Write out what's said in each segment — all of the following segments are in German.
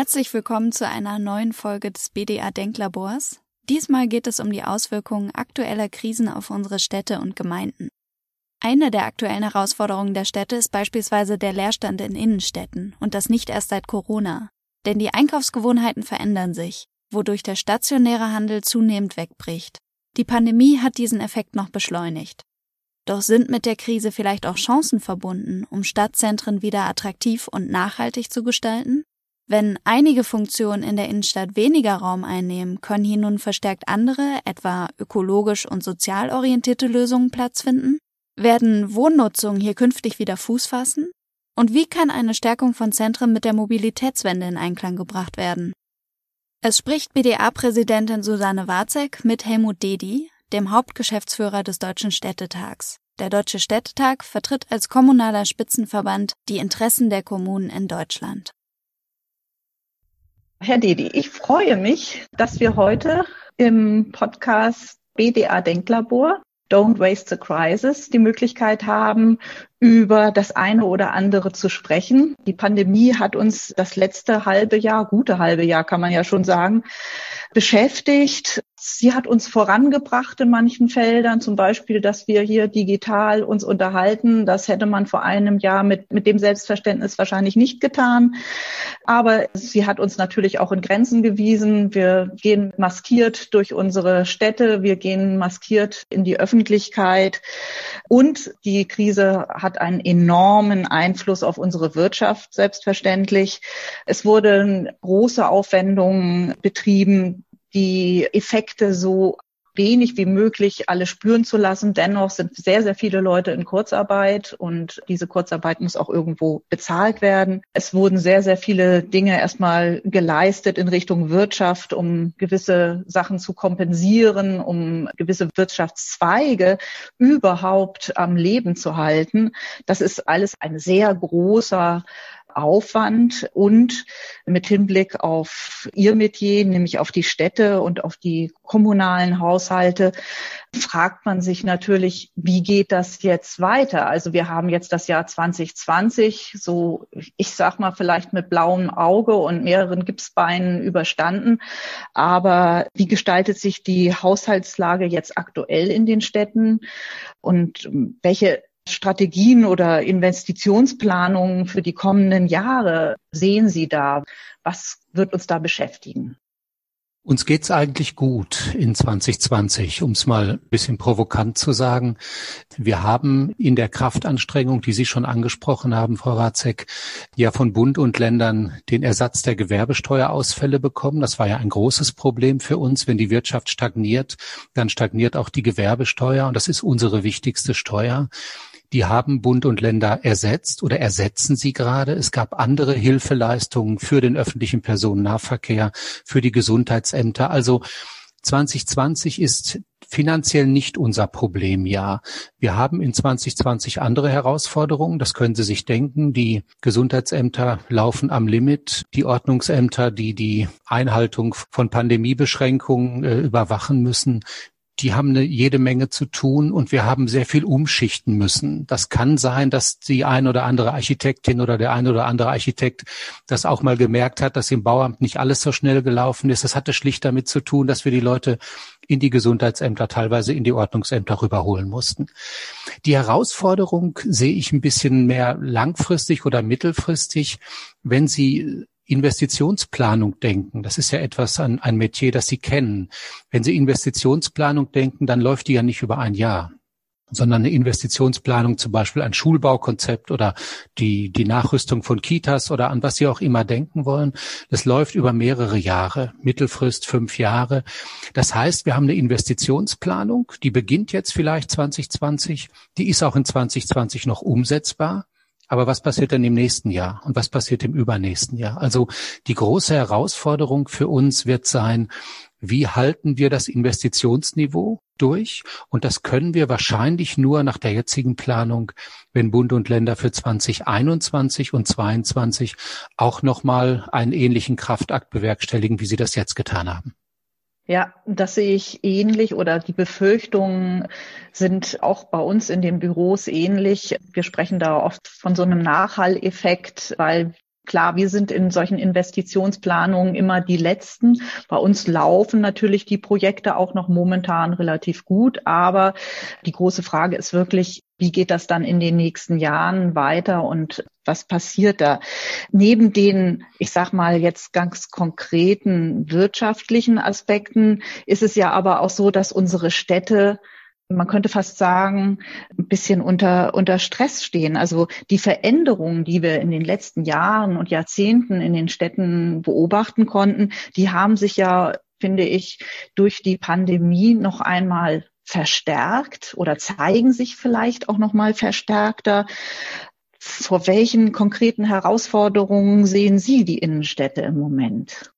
Herzlich willkommen zu einer neuen Folge des BDA Denklabors. Diesmal geht es um die Auswirkungen aktueller Krisen auf unsere Städte und Gemeinden. Eine der aktuellen Herausforderungen der Städte ist beispielsweise der Leerstand in Innenstädten und das nicht erst seit Corona. Denn die Einkaufsgewohnheiten verändern sich, wodurch der stationäre Handel zunehmend wegbricht. Die Pandemie hat diesen Effekt noch beschleunigt. Doch sind mit der Krise vielleicht auch Chancen verbunden, um Stadtzentren wieder attraktiv und nachhaltig zu gestalten? Wenn einige Funktionen in der Innenstadt weniger Raum einnehmen, können hier nun verstärkt andere, etwa ökologisch und sozial orientierte Lösungen Platz finden? Werden Wohnnutzungen hier künftig wieder Fuß fassen? Und wie kann eine Stärkung von Zentren mit der Mobilitätswende in Einklang gebracht werden? Es spricht BDA-Präsidentin Susanne Warzek mit Helmut Dedi, dem Hauptgeschäftsführer des Deutschen Städtetags. Der Deutsche Städtetag vertritt als kommunaler Spitzenverband die Interessen der Kommunen in Deutschland. Herr Dedi, ich freue mich, dass wir heute im Podcast BDA Denklabor Don't Waste the Crisis die Möglichkeit haben, über das eine oder andere zu sprechen. Die Pandemie hat uns das letzte halbe Jahr, gute halbe Jahr kann man ja schon sagen, beschäftigt. Sie hat uns vorangebracht in manchen Feldern, zum Beispiel, dass wir hier digital uns unterhalten. Das hätte man vor einem Jahr mit, mit dem Selbstverständnis wahrscheinlich nicht getan. Aber sie hat uns natürlich auch in Grenzen gewiesen. Wir gehen maskiert durch unsere Städte. Wir gehen maskiert in die Öffentlichkeit. Und die Krise hat einen enormen Einfluss auf unsere Wirtschaft, selbstverständlich. Es wurden große Aufwendungen betrieben, die Effekte so wenig wie möglich alle spüren zu lassen. Dennoch sind sehr, sehr viele Leute in Kurzarbeit und diese Kurzarbeit muss auch irgendwo bezahlt werden. Es wurden sehr, sehr viele Dinge erstmal geleistet in Richtung Wirtschaft, um gewisse Sachen zu kompensieren, um gewisse Wirtschaftszweige überhaupt am Leben zu halten. Das ist alles ein sehr großer Aufwand und mit Hinblick auf Ihr Metier, nämlich auf die Städte und auf die kommunalen Haushalte, fragt man sich natürlich, wie geht das jetzt weiter? Also wir haben jetzt das Jahr 2020, so ich sag mal vielleicht mit blauem Auge und mehreren Gipsbeinen überstanden. Aber wie gestaltet sich die Haushaltslage jetzt aktuell in den Städten? Und welche Strategien oder Investitionsplanungen für die kommenden Jahre sehen Sie da? Was wird uns da beschäftigen? Uns geht's eigentlich gut in 2020, um es mal ein bisschen provokant zu sagen. Wir haben in der Kraftanstrengung, die Sie schon angesprochen haben, Frau Ratzek, ja von Bund und Ländern den Ersatz der Gewerbesteuerausfälle bekommen. Das war ja ein großes Problem für uns. Wenn die Wirtschaft stagniert, dann stagniert auch die Gewerbesteuer und das ist unsere wichtigste Steuer die haben Bund und Länder ersetzt oder ersetzen sie gerade. Es gab andere Hilfeleistungen für den öffentlichen Personennahverkehr, für die Gesundheitsämter. Also 2020 ist finanziell nicht unser Problemjahr. Wir haben in 2020 andere Herausforderungen, das können Sie sich denken. Die Gesundheitsämter laufen am Limit, die Ordnungsämter, die die Einhaltung von Pandemiebeschränkungen äh, überwachen müssen, die haben eine jede Menge zu tun und wir haben sehr viel umschichten müssen. Das kann sein, dass die ein oder andere Architektin oder der ein oder andere Architekt das auch mal gemerkt hat, dass im Bauamt nicht alles so schnell gelaufen ist. Das hatte schlicht damit zu tun, dass wir die Leute in die Gesundheitsämter, teilweise in die Ordnungsämter rüberholen mussten. Die Herausforderung sehe ich ein bisschen mehr langfristig oder mittelfristig, wenn Sie Investitionsplanung denken, das ist ja etwas, ein, ein Metier, das Sie kennen. Wenn Sie Investitionsplanung denken, dann läuft die ja nicht über ein Jahr sondern eine Investitionsplanung, zum Beispiel ein Schulbaukonzept oder die, die Nachrüstung von Kitas oder an was Sie auch immer denken wollen. Das läuft über mehrere Jahre, Mittelfrist fünf Jahre. Das heißt, wir haben eine Investitionsplanung, die beginnt jetzt vielleicht 2020, die ist auch in 2020 noch umsetzbar. Aber was passiert denn im nächsten Jahr und was passiert im übernächsten Jahr? Also die große Herausforderung für uns wird sein, wie halten wir das Investitionsniveau durch? Und das können wir wahrscheinlich nur nach der jetzigen Planung, wenn Bund und Länder für 2021 und 2022 auch nochmal einen ähnlichen Kraftakt bewerkstelligen, wie sie das jetzt getan haben. Ja, das sehe ich ähnlich oder die Befürchtungen sind auch bei uns in den Büros ähnlich. Wir sprechen da oft von so einem Nachhalleffekt, weil Klar, wir sind in solchen Investitionsplanungen immer die Letzten. Bei uns laufen natürlich die Projekte auch noch momentan relativ gut, aber die große Frage ist wirklich, wie geht das dann in den nächsten Jahren weiter und was passiert da? Neben den, ich sag mal jetzt ganz konkreten wirtschaftlichen Aspekten ist es ja aber auch so, dass unsere Städte man könnte fast sagen, ein bisschen unter, unter Stress stehen. Also die Veränderungen, die wir in den letzten Jahren und Jahrzehnten in den Städten beobachten konnten, die haben sich ja, finde ich, durch die Pandemie noch einmal verstärkt oder zeigen sich vielleicht auch noch mal verstärkter. Vor welchen konkreten Herausforderungen sehen Sie die Innenstädte im Moment?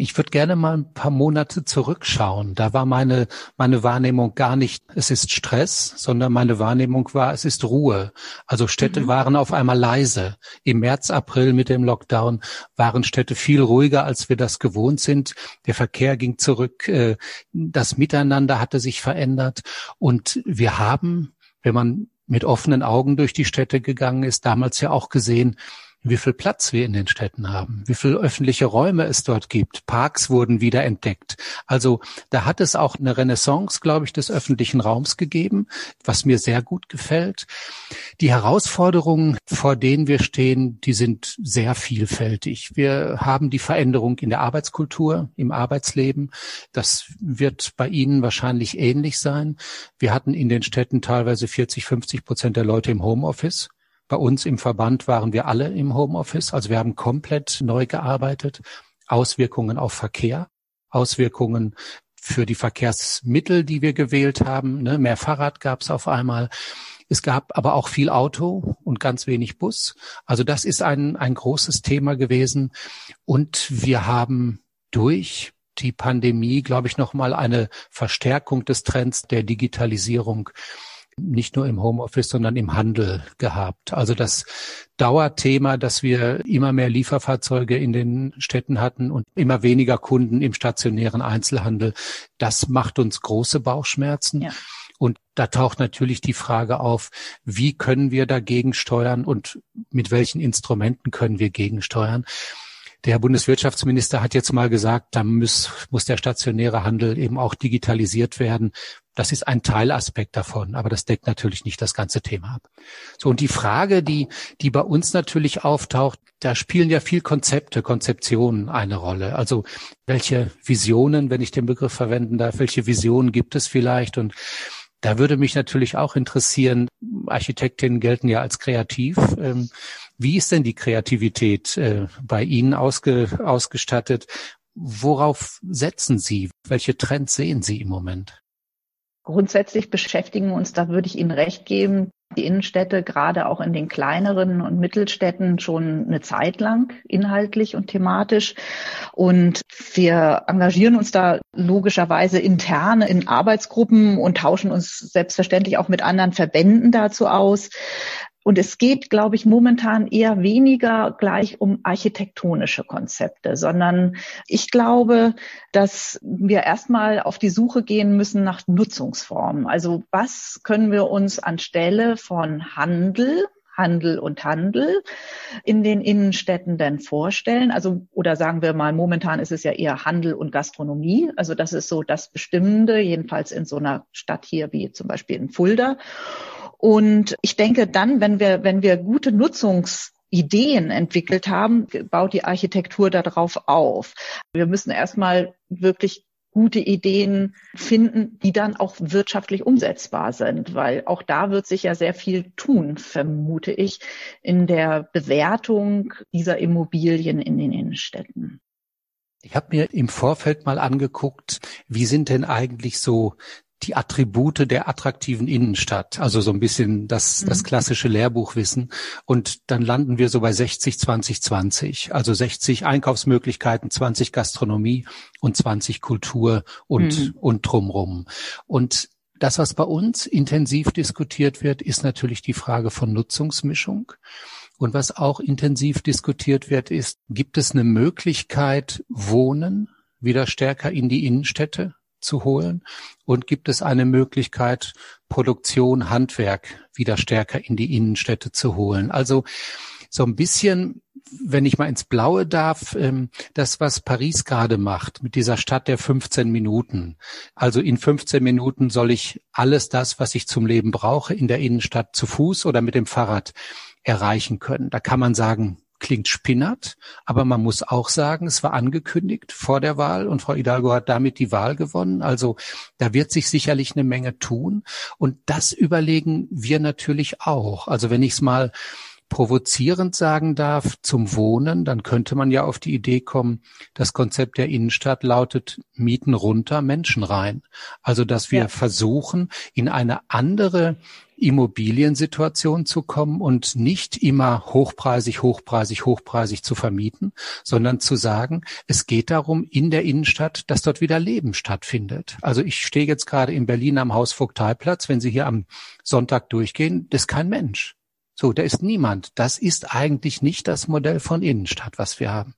Ich würde gerne mal ein paar Monate zurückschauen. Da war meine, meine Wahrnehmung gar nicht, es ist Stress, sondern meine Wahrnehmung war, es ist Ruhe. Also Städte mhm. waren auf einmal leise. Im März, April mit dem Lockdown waren Städte viel ruhiger, als wir das gewohnt sind. Der Verkehr ging zurück. Äh, das Miteinander hatte sich verändert. Und wir haben, wenn man mit offenen Augen durch die Städte gegangen ist, damals ja auch gesehen, wie viel Platz wir in den Städten haben, wie viel öffentliche Räume es dort gibt. Parks wurden wieder entdeckt. Also da hat es auch eine Renaissance, glaube ich, des öffentlichen Raums gegeben, was mir sehr gut gefällt. Die Herausforderungen, vor denen wir stehen, die sind sehr vielfältig. Wir haben die Veränderung in der Arbeitskultur, im Arbeitsleben. Das wird bei Ihnen wahrscheinlich ähnlich sein. Wir hatten in den Städten teilweise 40, 50 Prozent der Leute im Homeoffice. Bei uns im Verband waren wir alle im Homeoffice, also wir haben komplett neu gearbeitet. Auswirkungen auf Verkehr, Auswirkungen für die Verkehrsmittel, die wir gewählt haben. Ne? Mehr Fahrrad gab es auf einmal. Es gab aber auch viel Auto und ganz wenig Bus. Also das ist ein, ein großes Thema gewesen. Und wir haben durch die Pandemie, glaube ich, nochmal eine Verstärkung des Trends der Digitalisierung nicht nur im Homeoffice, sondern im Handel gehabt. Also das Dauerthema, dass wir immer mehr Lieferfahrzeuge in den Städten hatten und immer weniger Kunden im stationären Einzelhandel, das macht uns große Bauchschmerzen. Ja. Und da taucht natürlich die Frage auf, wie können wir dagegen steuern und mit welchen Instrumenten können wir gegensteuern? Der Herr Bundeswirtschaftsminister hat jetzt mal gesagt, da muss, muss der stationäre Handel eben auch digitalisiert werden. Das ist ein Teilaspekt davon, aber das deckt natürlich nicht das ganze Thema ab. So, und die Frage, die, die bei uns natürlich auftaucht, da spielen ja viel Konzepte, Konzeptionen eine Rolle. Also welche Visionen, wenn ich den Begriff verwenden darf, welche Visionen gibt es vielleicht? Und da würde mich natürlich auch interessieren, Architektinnen gelten ja als kreativ. Ähm, wie ist denn die Kreativität äh, bei Ihnen ausge, ausgestattet? Worauf setzen Sie? Welche Trends sehen Sie im Moment? Grundsätzlich beschäftigen uns, da würde ich Ihnen recht geben, die Innenstädte gerade auch in den kleineren und Mittelstädten schon eine Zeit lang inhaltlich und thematisch. Und wir engagieren uns da logischerweise intern in Arbeitsgruppen und tauschen uns selbstverständlich auch mit anderen Verbänden dazu aus. Und es geht, glaube ich, momentan eher weniger gleich um architektonische Konzepte, sondern ich glaube, dass wir erstmal auf die Suche gehen müssen nach Nutzungsformen. Also was können wir uns anstelle von Handel Handel und Handel in den Innenstädten denn vorstellen? Also, oder sagen wir mal, momentan ist es ja eher Handel und Gastronomie. Also das ist so das Bestimmende, jedenfalls in so einer Stadt hier wie zum Beispiel in Fulda. Und ich denke dann, wenn wir, wenn wir gute Nutzungsideen entwickelt haben, baut die Architektur darauf auf. Wir müssen erstmal wirklich gute Ideen finden, die dann auch wirtschaftlich umsetzbar sind, weil auch da wird sich ja sehr viel tun, vermute ich, in der Bewertung dieser Immobilien in den Innenstädten. Ich habe mir im Vorfeld mal angeguckt, wie sind denn eigentlich so die Attribute der attraktiven Innenstadt, also so ein bisschen das, mhm. das klassische Lehrbuchwissen. Und dann landen wir so bei 60, 20, 20. Also 60 Einkaufsmöglichkeiten, 20 Gastronomie und 20 Kultur und, mhm. und drumrum. Und das, was bei uns intensiv diskutiert wird, ist natürlich die Frage von Nutzungsmischung. Und was auch intensiv diskutiert wird, ist, gibt es eine Möglichkeit, Wohnen wieder stärker in die Innenstädte zu holen? Und gibt es eine Möglichkeit, Produktion, Handwerk wieder stärker in die Innenstädte zu holen? Also so ein bisschen wenn ich mal ins Blaue darf, ähm, das, was Paris gerade macht mit dieser Stadt der 15 Minuten. Also in 15 Minuten soll ich alles das, was ich zum Leben brauche, in der Innenstadt zu Fuß oder mit dem Fahrrad erreichen können. Da kann man sagen, klingt spinnert, aber man muss auch sagen, es war angekündigt vor der Wahl und Frau Hidalgo hat damit die Wahl gewonnen. Also da wird sich sicherlich eine Menge tun und das überlegen wir natürlich auch. Also wenn ich es mal provozierend sagen darf, zum Wohnen, dann könnte man ja auf die Idee kommen, das Konzept der Innenstadt lautet Mieten runter, Menschen rein. Also, dass wir ja. versuchen, in eine andere Immobiliensituation zu kommen und nicht immer hochpreisig, hochpreisig, hochpreisig zu vermieten, sondern zu sagen, es geht darum in der Innenstadt, dass dort wieder Leben stattfindet. Also ich stehe jetzt gerade in Berlin am Hausvogteiplatz. Wenn Sie hier am Sonntag durchgehen, das ist kein Mensch. So, da ist niemand. Das ist eigentlich nicht das Modell von Innenstadt, was wir haben.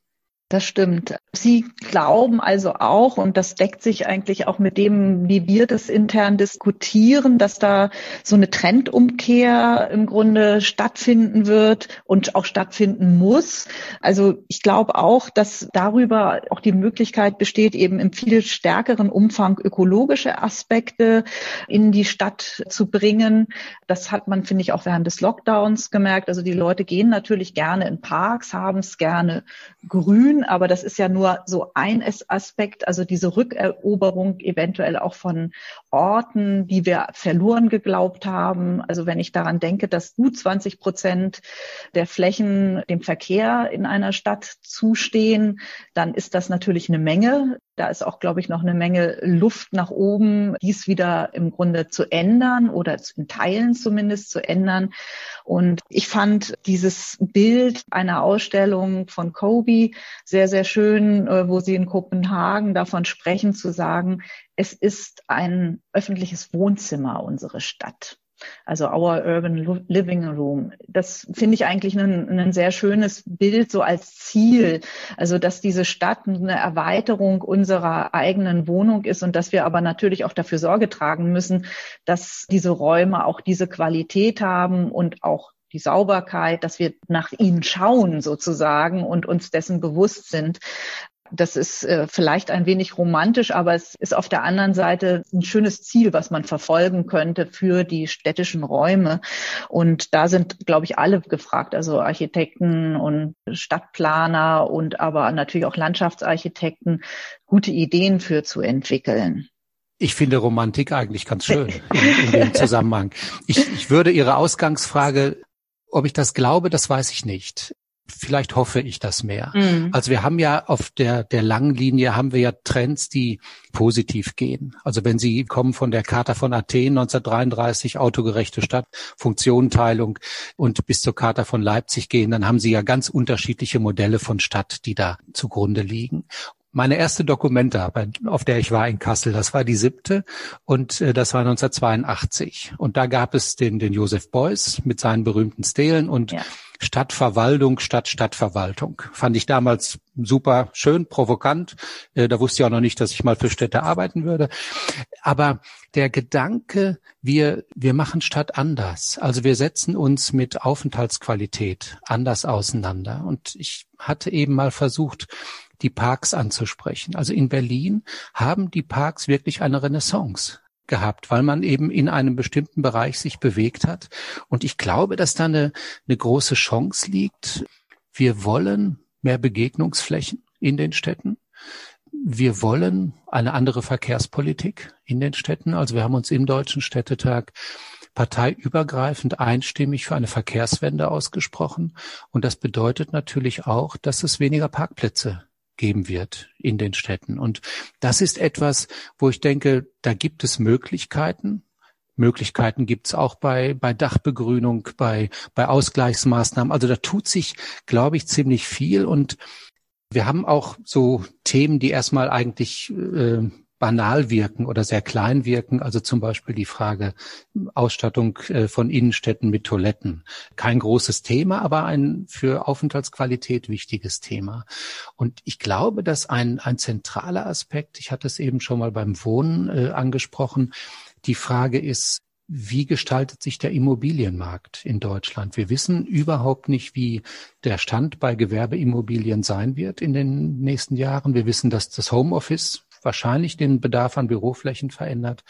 Das stimmt. Sie glauben also auch, und das deckt sich eigentlich auch mit dem, wie wir das intern diskutieren, dass da so eine Trendumkehr im Grunde stattfinden wird und auch stattfinden muss. Also ich glaube auch, dass darüber auch die Möglichkeit besteht, eben im viel stärkeren Umfang ökologische Aspekte in die Stadt zu bringen. Das hat man, finde ich, auch während des Lockdowns gemerkt. Also die Leute gehen natürlich gerne in Parks, haben es gerne grün aber das ist ja nur so ein Aspekt, also diese Rückeroberung eventuell auch von Orten, die wir verloren geglaubt haben. Also wenn ich daran denke, dass gut 20 Prozent der Flächen dem Verkehr in einer Stadt zustehen, dann ist das natürlich eine Menge. Da ist auch, glaube ich, noch eine Menge Luft nach oben, dies wieder im Grunde zu ändern oder in Teilen zumindest zu ändern. Und ich fand dieses Bild einer Ausstellung von Kobe sehr, sehr schön, äh, wo sie in Kopenhagen davon sprechen, zu sagen, es ist ein öffentliches Wohnzimmer, unsere Stadt. Also Our Urban Living Room. Das finde ich eigentlich ein, sehr schönes Bild so als Ziel. Also dass diese Stadt eine Erweiterung unserer eigenen Wohnung ist und dass wir aber natürlich auch dafür Sorge tragen müssen, dass diese Räume auch diese Qualität haben und auch die Sauberkeit, dass wir nach ihnen schauen sozusagen und uns dessen bewusst sind. Das ist äh, vielleicht ein wenig romantisch, aber es ist auf der anderen Seite ein schönes Ziel, was man verfolgen könnte für die städtischen Räume. Und da sind, glaube ich, alle gefragt, also Architekten und Stadtplaner und aber natürlich auch Landschaftsarchitekten, gute Ideen für zu entwickeln. Ich finde Romantik eigentlich ganz schön in, dem Zusammenhang. Ich, ich würde Ihre Ausgangsfrage ob ich das glaube, das weiß ich nicht. Vielleicht hoffe ich das mehr. Mhm. Also wir haben ja auf der, der langen Linie haben wir ja Trends, die positiv gehen. Also wenn Sie kommen von der Charta von Athen 1933, autogerechte Stadt, Funktionenteilung und bis zur Charta von Leipzig gehen, dann haben Sie ja ganz unterschiedliche Modelle von Stadt, die da zugrunde liegen meine erste Dokumenta, auf der ich war in Kassel, das war die siebte und äh, das war 1982. Und da gab es den, den Josef Beuys mit seinen berühmten Stelen und ja. Stadtverwaltung statt Stadtverwaltung. Fand ich damals super schön, provokant. Äh, da wusste ich auch noch nicht, dass ich mal für Städte arbeiten würde. Aber der Gedanke, wir, wir machen Stadt anders. Also wir setzen uns mit Aufenthaltsqualität anders auseinander. Und ich hatte eben mal versucht, die Parks anzusprechen. Also in Berlin haben die Parks wirklich eine Renaissance gehabt, weil man eben in einem bestimmten Bereich sich bewegt hat. Und ich glaube, dass da eine, eine große Chance liegt. Wir wollen mehr Begegnungsflächen in den Städten. Wir wollen eine andere Verkehrspolitik in den Städten. Also wir haben uns im Deutschen Städtetag parteiübergreifend einstimmig für eine Verkehrswende ausgesprochen. Und das bedeutet natürlich auch, dass es weniger Parkplätze geben wird in den Städten. Und das ist etwas, wo ich denke, da gibt es Möglichkeiten. Möglichkeiten gibt es auch bei, bei Dachbegrünung, bei, bei Ausgleichsmaßnahmen. Also da tut sich, glaube ich, ziemlich viel. Und wir haben auch so Themen, die erstmal eigentlich äh, banal wirken oder sehr klein wirken. Also zum Beispiel die Frage Ausstattung äh, von Innenstädten mit Toiletten. Kein großes Thema, aber ein für Aufenthaltsqualität wichtiges Thema. Und ich glaube, dass ein, ein zentraler Aspekt, ich hatte es eben schon mal beim Wohnen äh, angesprochen, die Frage ist, wie gestaltet sich der Immobilienmarkt in Deutschland? Wir wissen überhaupt nicht, wie der Stand bei Gewerbeimmobilien sein wird in den nächsten Jahren. Wir wissen, dass das Homeoffice wahrscheinlich den Bedarf an Büroflächen verändert.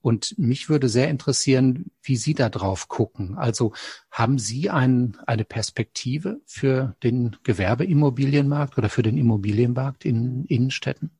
Und mich würde sehr interessieren, wie Sie da drauf gucken. Also haben Sie ein, eine Perspektive für den Gewerbeimmobilienmarkt oder für den Immobilienmarkt in Innenstädten?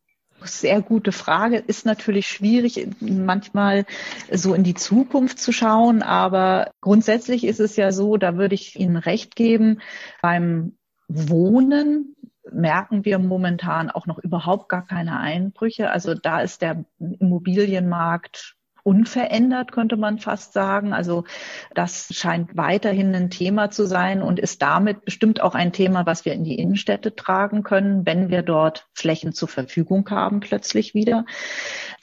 Sehr gute Frage. Ist natürlich schwierig, manchmal so in die Zukunft zu schauen. Aber grundsätzlich ist es ja so, da würde ich Ihnen recht geben, beim Wohnen merken wir momentan auch noch überhaupt gar keine Einbrüche. Also da ist der Immobilienmarkt unverändert, könnte man fast sagen. Also das scheint weiterhin ein Thema zu sein und ist damit bestimmt auch ein Thema, was wir in die Innenstädte tragen können, wenn wir dort Flächen zur Verfügung haben, plötzlich wieder.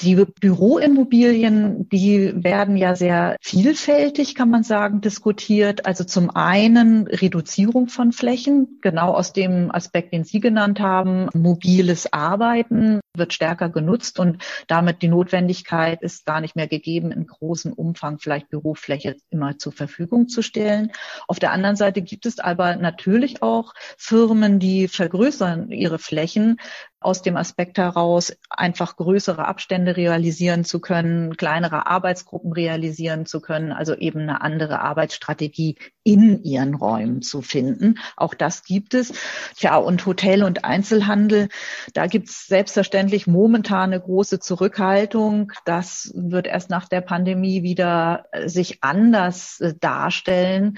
Die Büroimmobilien, die werden ja sehr vielfältig, kann man sagen, diskutiert. Also zum einen Reduzierung von Flächen, genau aus dem Aspekt, den Sie genannt haben, mobiles Arbeiten wird stärker genutzt und damit die Notwendigkeit ist gar nicht mehr gegeben, in großem Umfang vielleicht Bürofläche immer zur Verfügung zu stellen. Auf der anderen Seite gibt es aber natürlich auch Firmen, die vergrößern ihre Flächen, aus dem Aspekt heraus, einfach größere Abstände realisieren zu können, kleinere Arbeitsgruppen realisieren zu können, also eben eine andere Arbeitsstrategie in ihren Räumen zu finden. Auch das gibt es. Tja, und Hotel und Einzelhandel, da gibt es selbstverständlich momentan eine große Zurückhaltung. Das wird erst nach der Pandemie wieder sich anders äh, darstellen.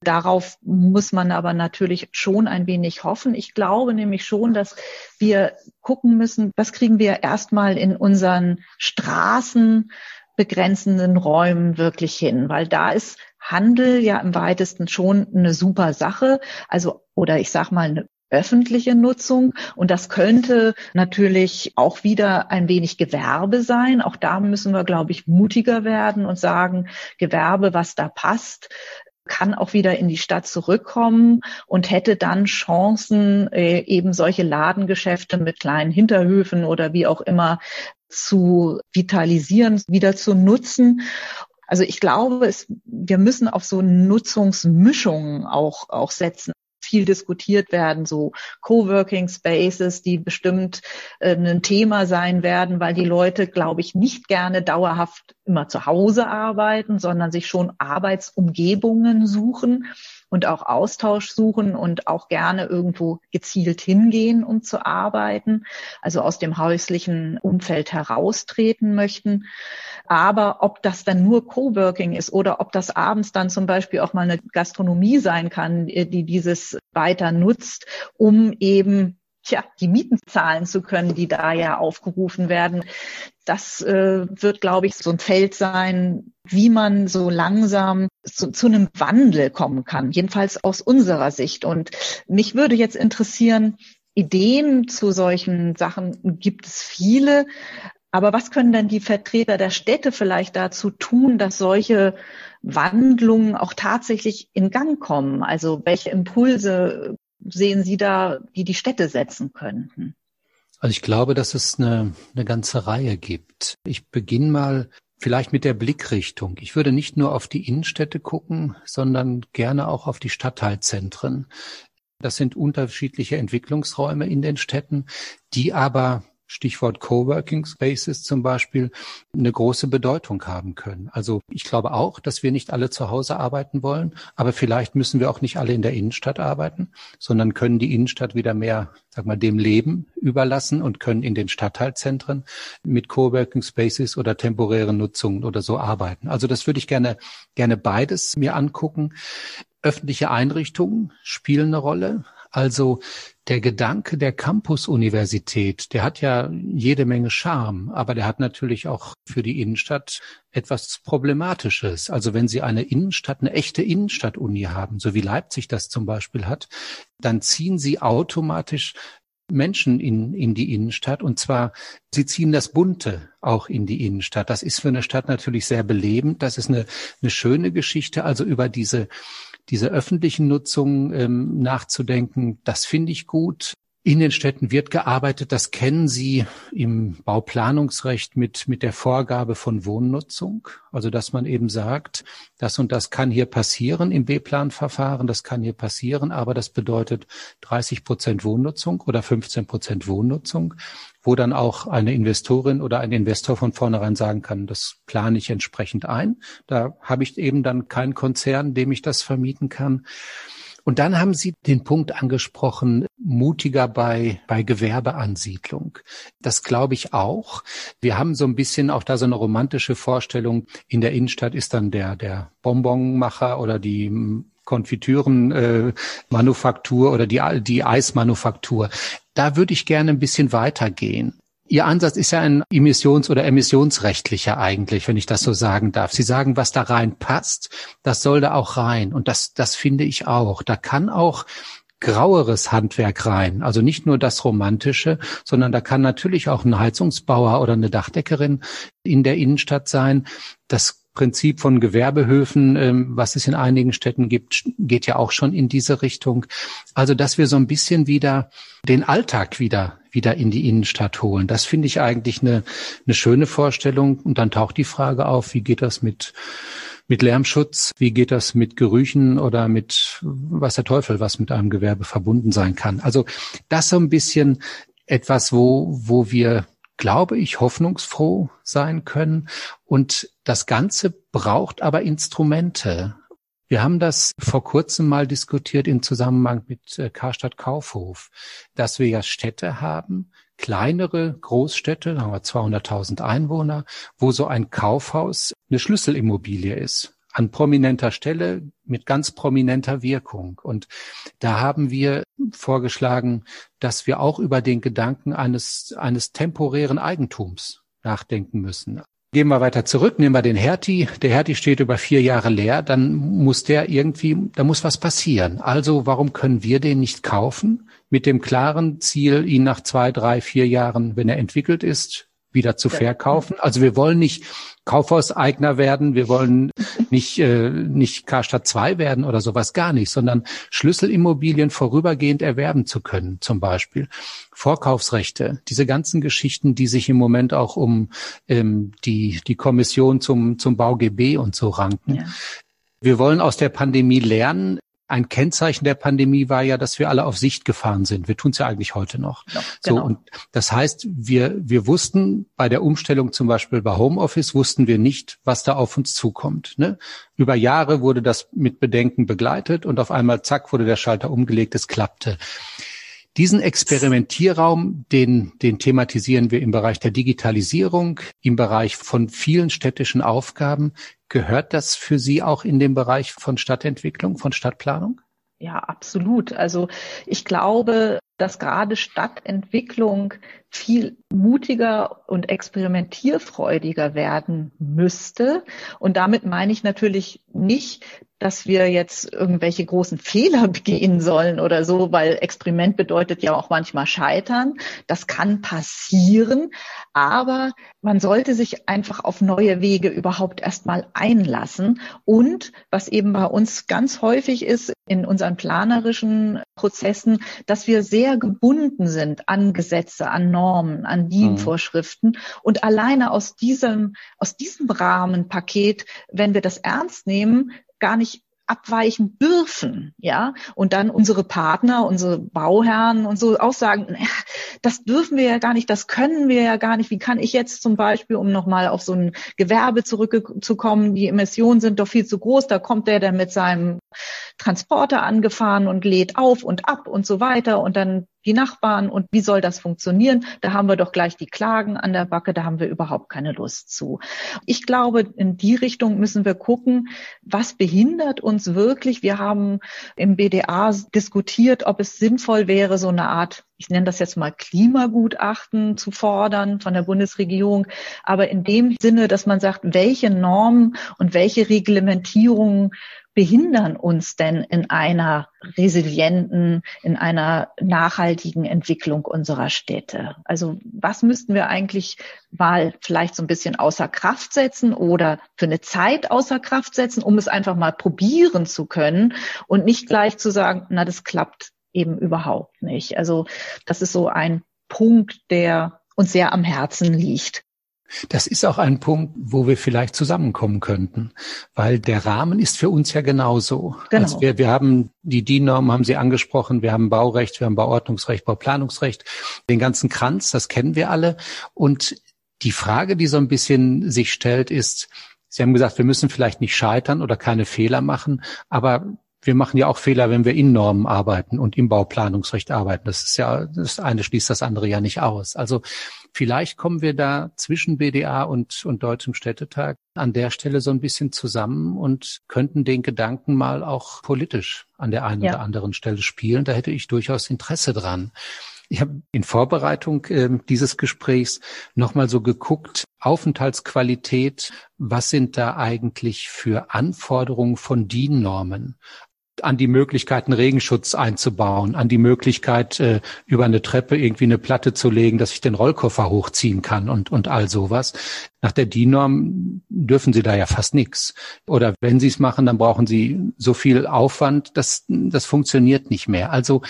Darauf muss man aber natürlich schon ein wenig hoffen. Ich glaube nämlich schon, dass wir gucken müssen, was kriegen wir erstmal in unseren Straßen begrenzenden Räumen wirklich hin, weil da ist Handel ja im weitesten schon eine super Sache, also oder ich sag mal eine öffentliche Nutzung. Und das könnte natürlich auch wieder ein wenig Gewerbe sein. Auch da müssen wir, glaube ich, mutiger werden und sagen, Gewerbe, was da passt, kann auch wieder in die Stadt zurückkommen und hätte dann Chancen, äh, eben solche Ladengeschäfte mit kleinen Hinterhöfen oder wie auch immer zu vitalisieren, wieder zu nutzen. Also ich glaube, es, wir müssen auf so Nutzungsmischungen auch, auch setzen viel diskutiert werden, so Coworking Spaces, die bestimmt äh, ein Thema sein werden, weil die Leute, glaube ich, nicht gerne dauerhaft immer zu Hause arbeiten, sondern sich schon Arbeitsumgebungen suchen und auch Austausch suchen und auch gerne irgendwo gezielt hingehen, um zu arbeiten, also aus dem häuslichen Umfeld heraustreten möchten. Aber ob das dann nur Coworking ist oder ob das abends dann zum Beispiel auch mal eine Gastronomie sein kann, die dieses weiter nutzt, um eben tja, die Mieten zahlen zu können, die da ja aufgerufen werden. Das äh, wird, glaube ich, so ein Feld sein, wie man so langsam zu, zu einem Wandel kommen kann, jedenfalls aus unserer Sicht. Und mich würde jetzt interessieren, Ideen zu solchen Sachen gibt es viele. Aber was können denn die Vertreter der Städte vielleicht dazu tun, dass solche Wandlungen auch tatsächlich in Gang kommen? Also welche Impulse sehen Sie da, die die Städte setzen könnten? Also ich glaube, dass es eine, eine ganze Reihe gibt. Ich beginne mal vielleicht mit der Blickrichtung. Ich würde nicht nur auf die Innenstädte gucken, sondern gerne auch auf die Stadtteilzentren. Das sind unterschiedliche Entwicklungsräume in den Städten, die aber Stichwort Coworking Spaces zum Beispiel, eine große Bedeutung haben können. Also ich glaube auch, dass wir nicht alle zu Hause arbeiten wollen, aber vielleicht müssen wir auch nicht alle in der Innenstadt arbeiten, sondern können die Innenstadt wieder mehr, sag mal, dem Leben überlassen und können in den Stadtteilzentren mit Coworking Spaces oder temporären Nutzungen oder so arbeiten. Also das würde ich gerne, gerne beides mir angucken. Öffentliche Einrichtungen spielen eine Rolle. Also der Gedanke der Campus-Universität, der hat ja jede Menge Charme, aber der hat natürlich auch für die Innenstadt etwas Problematisches. Also wenn Sie eine Innenstadt, eine echte Innenstadt-Uni haben, so wie Leipzig das zum Beispiel hat, dann ziehen Sie automatisch Menschen in, in die Innenstadt und zwar, sie ziehen das Bunte auch in die Innenstadt. Das ist für eine Stadt natürlich sehr belebend. Das ist eine, eine schöne Geschichte. Also über diese diese öffentlichen Nutzung ähm, nachzudenken, das finde ich gut. In den Städten wird gearbeitet, das kennen Sie im Bauplanungsrecht mit, mit der Vorgabe von Wohnnutzung. Also, dass man eben sagt, das und das kann hier passieren im B-Plan-Verfahren, das kann hier passieren, aber das bedeutet 30 Prozent Wohnnutzung oder 15 Prozent Wohnnutzung, wo dann auch eine Investorin oder ein Investor von vornherein sagen kann, das plane ich entsprechend ein. Da habe ich eben dann keinen Konzern, dem ich das vermieten kann. Und dann haben Sie den Punkt angesprochen, mutiger bei, bei Gewerbeansiedlung. Das glaube ich auch. Wir haben so ein bisschen auch da so eine romantische Vorstellung. In der Innenstadt ist dann der, der Bonbonmacher oder die Konfitürenmanufaktur äh, oder die, die Eismanufaktur. Da würde ich gerne ein bisschen weitergehen. Ihr Ansatz ist ja ein emissions- oder emissionsrechtlicher eigentlich, wenn ich das so sagen darf. Sie sagen, was da rein passt, das soll da auch rein. Und das, das finde ich auch. Da kann auch graueres Handwerk rein. Also nicht nur das Romantische, sondern da kann natürlich auch ein Heizungsbauer oder eine Dachdeckerin in der Innenstadt sein. Das Prinzip von Gewerbehöfen, ähm, was es in einigen Städten gibt, geht ja auch schon in diese Richtung. Also, dass wir so ein bisschen wieder den Alltag wieder, wieder in die Innenstadt holen. Das finde ich eigentlich eine, eine schöne Vorstellung. Und dann taucht die Frage auf, wie geht das mit, mit Lärmschutz? Wie geht das mit Gerüchen oder mit was der Teufel, was mit einem Gewerbe verbunden sein kann? Also das so ein bisschen etwas, wo, wo wir glaube ich, hoffnungsfroh sein können. Und das Ganze braucht aber Instrumente. Wir haben das vor kurzem mal diskutiert im Zusammenhang mit äh, Karstadt Kaufhof, dass wir ja Städte haben, kleinere Großstädte, da haben wir 200.000 Einwohner, wo so ein Kaufhaus eine Schlüsselimmobilie ist an prominenter Stelle mit ganz prominenter Wirkung. Und da haben wir vorgeschlagen, dass wir auch über den Gedanken eines, eines temporären Eigentums nachdenken müssen. Gehen wir weiter zurück, nehmen wir den Hertie. Der Hertie steht über vier Jahre leer, dann muss der irgendwie, da muss was passieren. Also warum können wir den nicht kaufen? Mit dem klaren Ziel, ihn nach zwei, drei, vier Jahren, wenn er entwickelt ist, wieder zu verkaufen. Also wir wollen nicht Kaufhauseigner werden, wir wollen nicht, äh, nicht Karstadt 2 werden oder sowas gar nicht, sondern Schlüsselimmobilien vorübergehend erwerben zu können, zum Beispiel. Vorkaufsrechte, diese ganzen Geschichten, die sich im Moment auch um ähm, die, die Kommission zum, zum BauGB und so ranken. Ja. Wir wollen aus der Pandemie lernen ein Kennzeichen der Pandemie war ja, dass wir alle auf Sicht gefahren sind. Wir tun es ja eigentlich heute noch. Ja, genau. So und das heißt, wir wir wussten bei der Umstellung zum Beispiel bei Homeoffice wussten wir nicht, was da auf uns zukommt. Ne? Über Jahre wurde das mit Bedenken begleitet und auf einmal zack wurde der Schalter umgelegt. Es klappte. Diesen Experimentierraum, den, den thematisieren wir im Bereich der Digitalisierung, im Bereich von vielen städtischen Aufgaben. Gehört das für Sie auch in den Bereich von Stadtentwicklung, von Stadtplanung? Ja, absolut. Also ich glaube, dass gerade Stadtentwicklung viel mutiger und experimentierfreudiger werden müsste. Und damit meine ich natürlich nicht, dass wir jetzt irgendwelche großen Fehler begehen sollen oder so, weil Experiment bedeutet ja auch manchmal scheitern. Das kann passieren, aber man sollte sich einfach auf neue Wege überhaupt erstmal einlassen. Und was eben bei uns ganz häufig ist in unseren planerischen Prozessen, dass wir sehr gebunden sind an Gesetze, an Normen, an DIN-Vorschriften. Mhm. Und alleine aus diesem, aus diesem Rahmenpaket, wenn wir das ernst nehmen, gar nicht abweichen dürfen, ja, und dann unsere Partner, unsere Bauherren und so auch sagen, das dürfen wir ja gar nicht, das können wir ja gar nicht. Wie kann ich jetzt zum Beispiel, um nochmal auf so ein Gewerbe zurückzukommen, die Emissionen sind doch viel zu groß, da kommt der dann mit seinem Transporter angefahren und lädt auf und ab und so weiter und dann die Nachbarn und wie soll das funktionieren? Da haben wir doch gleich die Klagen an der Backe, da haben wir überhaupt keine Lust zu. Ich glaube, in die Richtung müssen wir gucken, was behindert uns wirklich. Wir haben im BDA diskutiert, ob es sinnvoll wäre, so eine Art ich nenne das jetzt mal Klimagutachten zu fordern von der Bundesregierung, aber in dem Sinne, dass man sagt, welche Normen und welche Reglementierungen behindern uns denn in einer resilienten, in einer nachhaltigen Entwicklung unserer Städte? Also was müssten wir eigentlich mal vielleicht so ein bisschen außer Kraft setzen oder für eine Zeit außer Kraft setzen, um es einfach mal probieren zu können und nicht gleich zu sagen, na, das klappt eben überhaupt nicht. Also das ist so ein Punkt, der uns sehr am Herzen liegt. Das ist auch ein Punkt, wo wir vielleicht zusammenkommen könnten, weil der Rahmen ist für uns ja genauso. Genau. Also wir, wir haben die DIN-Norm, haben Sie angesprochen, wir haben Baurecht, wir haben Bauordnungsrecht, Bauplanungsrecht, den ganzen Kranz, das kennen wir alle. Und die Frage, die so ein bisschen sich stellt, ist, Sie haben gesagt, wir müssen vielleicht nicht scheitern oder keine Fehler machen, aber wir machen ja auch Fehler, wenn wir in Normen arbeiten und im Bauplanungsrecht arbeiten. Das ist ja, das eine schließt das andere ja nicht aus. Also vielleicht kommen wir da zwischen BDA und, und Deutschem Städtetag an der Stelle so ein bisschen zusammen und könnten den Gedanken mal auch politisch an der einen ja. oder anderen Stelle spielen. Da hätte ich durchaus Interesse dran. Ich habe in Vorbereitung äh, dieses Gesprächs nochmal so geguckt, Aufenthaltsqualität, was sind da eigentlich für Anforderungen von DIN-Normen? An die Möglichkeiten Regenschutz einzubauen, an die Möglichkeit, äh, über eine Treppe irgendwie eine Platte zu legen, dass ich den Rollkoffer hochziehen kann und, und all sowas. Nach der DIN-Norm dürfen Sie da ja fast nichts. Oder wenn Sie es machen, dann brauchen Sie so viel Aufwand, das, das funktioniert nicht mehr. Also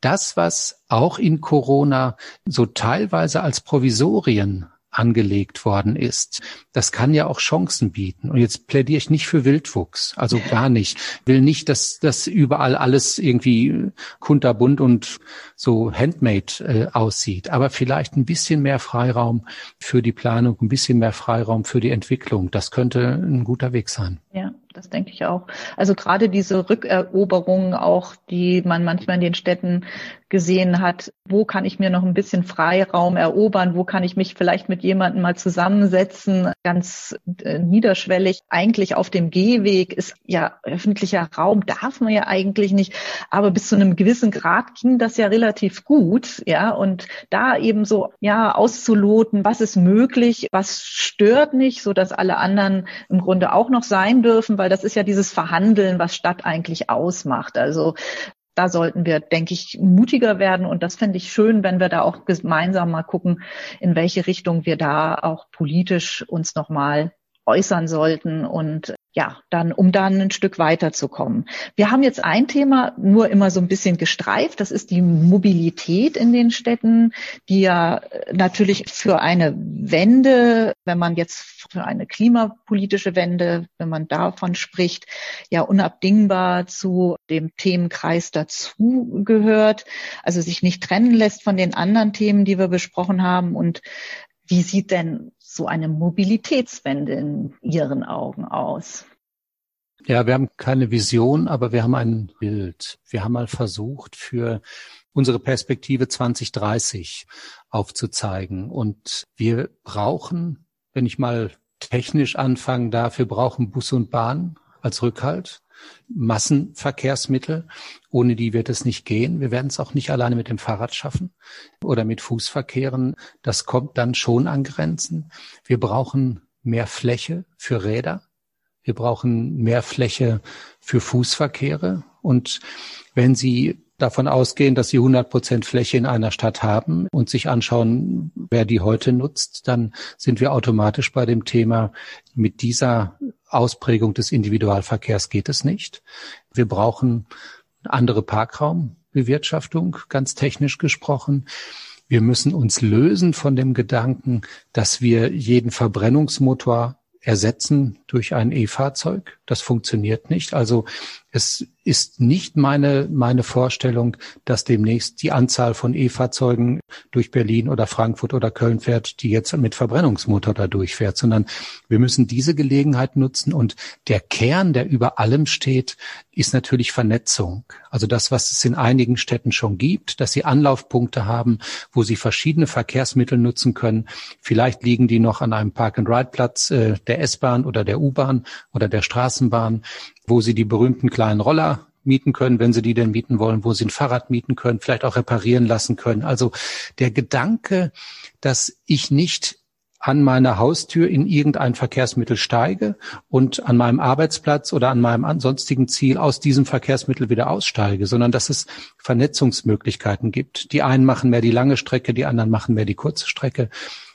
das, was auch in Corona so teilweise als Provisorien angelegt worden ist. Das kann ja auch Chancen bieten. Und jetzt plädiere ich nicht für Wildwuchs, also gar nicht. Will nicht, dass das überall alles irgendwie kunterbunt und so handmade äh, aussieht, aber vielleicht ein bisschen mehr Freiraum für die Planung, ein bisschen mehr Freiraum für die Entwicklung. Das könnte ein guter Weg sein. Ja das denke ich auch. Also gerade diese Rückeroberungen auch, die man manchmal in den Städten gesehen hat, wo kann ich mir noch ein bisschen Freiraum erobern, wo kann ich mich vielleicht mit jemandem mal zusammensetzen, ganz äh, niederschwellig. Eigentlich auf dem Gehweg ist ja öffentlicher Raum, darf man ja eigentlich nicht, aber bis zu einem gewissen Grad ging das ja relativ gut, ja, und da eben so, ja, auszuloten, was ist möglich, was stört nicht, so dass alle anderen im Grunde auch noch sein dürfen, weil das ist ja dieses Verhandeln, was Stadt eigentlich ausmacht. Also da sollten wir, denke ich, mutiger werden. Und das fände ich schön, wenn wir da auch gemeinsam mal gucken, in welche Richtung wir da auch politisch uns nochmal äußern sollten und ja, dann, um dann ein Stück weiterzukommen. Wir haben jetzt ein Thema nur immer so ein bisschen gestreift. Das ist die Mobilität in den Städten, die ja natürlich für eine Wende, wenn man jetzt für eine klimapolitische Wende, wenn man davon spricht, ja unabdingbar zu dem Themenkreis dazugehört, also sich nicht trennen lässt von den anderen Themen, die wir besprochen haben. Und wie sieht denn so eine Mobilitätswende in Ihren Augen aus? Ja, wir haben keine Vision, aber wir haben ein Bild. Wir haben mal versucht, für unsere Perspektive 2030 aufzuzeigen. Und wir brauchen, wenn ich mal technisch anfangen darf, wir brauchen Bus und Bahn als Rückhalt. Massenverkehrsmittel. Ohne die wird es nicht gehen. Wir werden es auch nicht alleine mit dem Fahrrad schaffen oder mit Fußverkehren. Das kommt dann schon an Grenzen. Wir brauchen mehr Fläche für Räder. Wir brauchen mehr Fläche für Fußverkehre. Und wenn Sie davon ausgehen, dass sie 100 Prozent Fläche in einer Stadt haben und sich anschauen, wer die heute nutzt, dann sind wir automatisch bei dem Thema, mit dieser Ausprägung des Individualverkehrs geht es nicht. Wir brauchen andere Parkraumbewirtschaftung, ganz technisch gesprochen. Wir müssen uns lösen von dem Gedanken, dass wir jeden Verbrennungsmotor ersetzen durch ein E-Fahrzeug. Das funktioniert nicht. Also es ist nicht meine, meine Vorstellung, dass demnächst die Anzahl von E-Fahrzeugen durch Berlin oder Frankfurt oder Köln fährt, die jetzt mit Verbrennungsmotor da durchfährt, sondern wir müssen diese Gelegenheit nutzen und der Kern, der über allem steht, ist natürlich Vernetzung. Also das, was es in einigen Städten schon gibt, dass sie Anlaufpunkte haben, wo sie verschiedene Verkehrsmittel nutzen können. Vielleicht liegen die noch an einem Park-and-Ride-Platz äh, der S-Bahn oder der U-Bahn oder der Straßenbahn wo sie die berühmten kleinen Roller mieten können, wenn sie die denn mieten wollen, wo sie ein Fahrrad mieten können, vielleicht auch reparieren lassen können. Also der Gedanke, dass ich nicht an meiner Haustür in irgendein Verkehrsmittel steige und an meinem Arbeitsplatz oder an meinem ansonstigen Ziel aus diesem Verkehrsmittel wieder aussteige, sondern dass es Vernetzungsmöglichkeiten gibt. Die einen machen mehr die lange Strecke, die anderen machen mehr die kurze Strecke.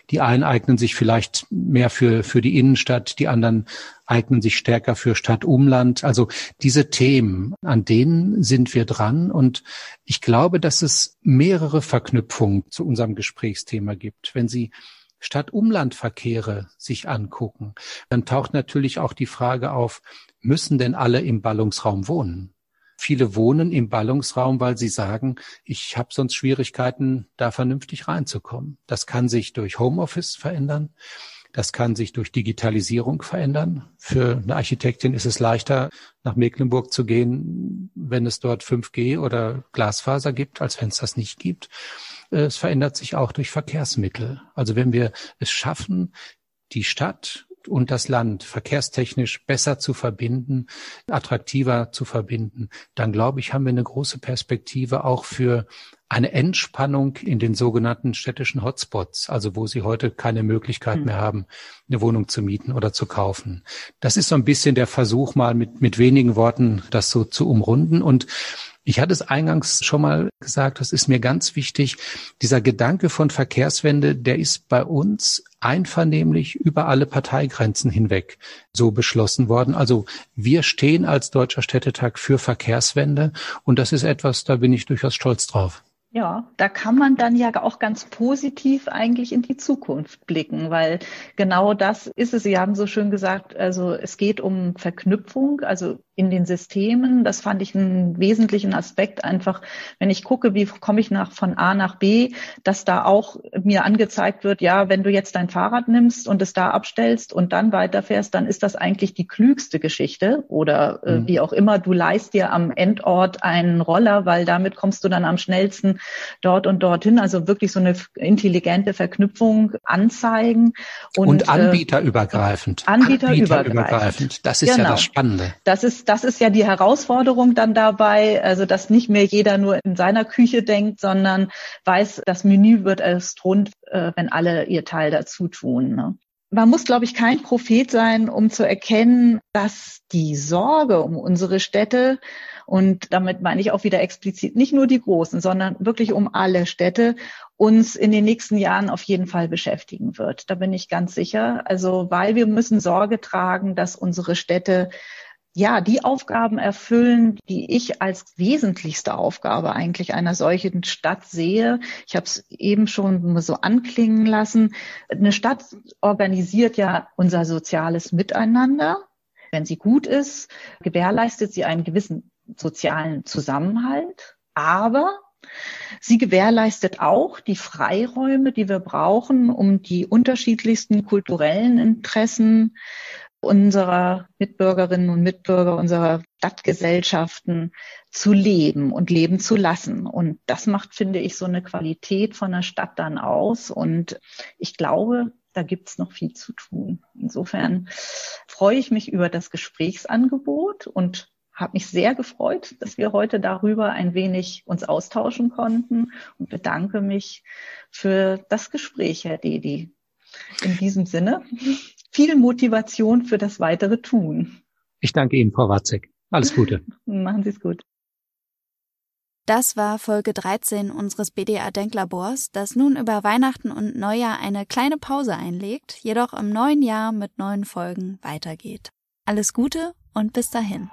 Die einen eignen sich vielleicht mehr für, für die Innenstadt, die anderen eignen sich stärker für Stadt-Umland. Also diese Themen, an denen sind wir dran. Und ich glaube, dass es mehrere Verknüpfungen zu unserem Gesprächsthema gibt. Wenn Sie Stadt-Umland-Verkehre sich angucken, dann taucht natürlich auch die Frage auf, müssen denn alle im Ballungsraum wohnen? Viele wohnen im Ballungsraum, weil sie sagen, ich habe sonst Schwierigkeiten, da vernünftig reinzukommen. Das kann sich durch Homeoffice verändern. Das kann sich durch Digitalisierung verändern. Für eine Architektin ist es leichter, nach Mecklenburg zu gehen, wenn es dort 5G oder Glasfaser gibt, als wenn es das nicht gibt. Es verändert sich auch durch Verkehrsmittel. Also wenn wir es schaffen, die Stadt und das Land verkehrstechnisch besser zu verbinden, attraktiver zu verbinden, dann glaube ich, haben wir eine große Perspektive auch für eine Entspannung in den sogenannten städtischen Hotspots, also wo sie heute keine Möglichkeit hm. mehr haben, eine Wohnung zu mieten oder zu kaufen. Das ist so ein bisschen der Versuch, mal mit, mit wenigen Worten das so zu umrunden. Und ich hatte es eingangs schon mal gesagt, das ist mir ganz wichtig. Dieser Gedanke von Verkehrswende, der ist bei uns einvernehmlich über alle Parteigrenzen hinweg so beschlossen worden. Also wir stehen als Deutscher Städtetag für Verkehrswende und das ist etwas, da bin ich durchaus stolz drauf. Ja, da kann man dann ja auch ganz positiv eigentlich in die Zukunft blicken, weil genau das ist es. Sie haben so schön gesagt, also es geht um Verknüpfung, also in den Systemen. Das fand ich einen wesentlichen Aspekt einfach, wenn ich gucke, wie komme ich nach, von A nach B, dass da auch mir angezeigt wird, ja, wenn du jetzt dein Fahrrad nimmst und es da abstellst und dann weiterfährst, dann ist das eigentlich die klügste Geschichte oder äh, mhm. wie auch immer, du leist dir am Endort einen Roller, weil damit kommst du dann am schnellsten dort und dorthin. Also wirklich so eine intelligente Verknüpfung anzeigen. Und, und anbieterübergreifend. Äh, anbieterübergreifend. Anbieterübergreifend. Das ist genau. ja das Spannende. Das ist das ist ja die Herausforderung dann dabei, also dass nicht mehr jeder nur in seiner Küche denkt, sondern weiß, das Menü wird erst rund, äh, wenn alle ihr Teil dazu tun. Ne? Man muss, glaube ich, kein Prophet sein, um zu erkennen, dass die Sorge um unsere Städte und damit meine ich auch wieder explizit nicht nur die großen, sondern wirklich um alle Städte uns in den nächsten Jahren auf jeden Fall beschäftigen wird. Da bin ich ganz sicher. Also, weil wir müssen Sorge tragen, dass unsere Städte ja, die Aufgaben erfüllen, die ich als wesentlichste Aufgabe eigentlich einer solchen Stadt sehe. Ich habe es eben schon so anklingen lassen. Eine Stadt organisiert ja unser soziales Miteinander. Wenn sie gut ist, gewährleistet sie einen gewissen sozialen Zusammenhalt. Aber Sie gewährleistet auch die Freiräume, die wir brauchen, um die unterschiedlichsten kulturellen Interessen unserer Mitbürgerinnen und Mitbürger, unserer Stadtgesellschaften zu leben und leben zu lassen. Und das macht, finde ich, so eine Qualität von der Stadt dann aus. Und ich glaube, da gibt's noch viel zu tun. Insofern freue ich mich über das Gesprächsangebot und habe mich sehr gefreut, dass wir heute darüber ein wenig uns austauschen konnten und bedanke mich für das Gespräch, Herr Dedi. In diesem Sinne viel Motivation für das weitere Tun. Ich danke Ihnen, Frau Watzek. Alles Gute. Machen Sie es gut. Das war Folge 13 unseres BDA Denklabors, das nun über Weihnachten und Neujahr eine kleine Pause einlegt, jedoch im neuen Jahr mit neuen Folgen weitergeht. Alles Gute und bis dahin.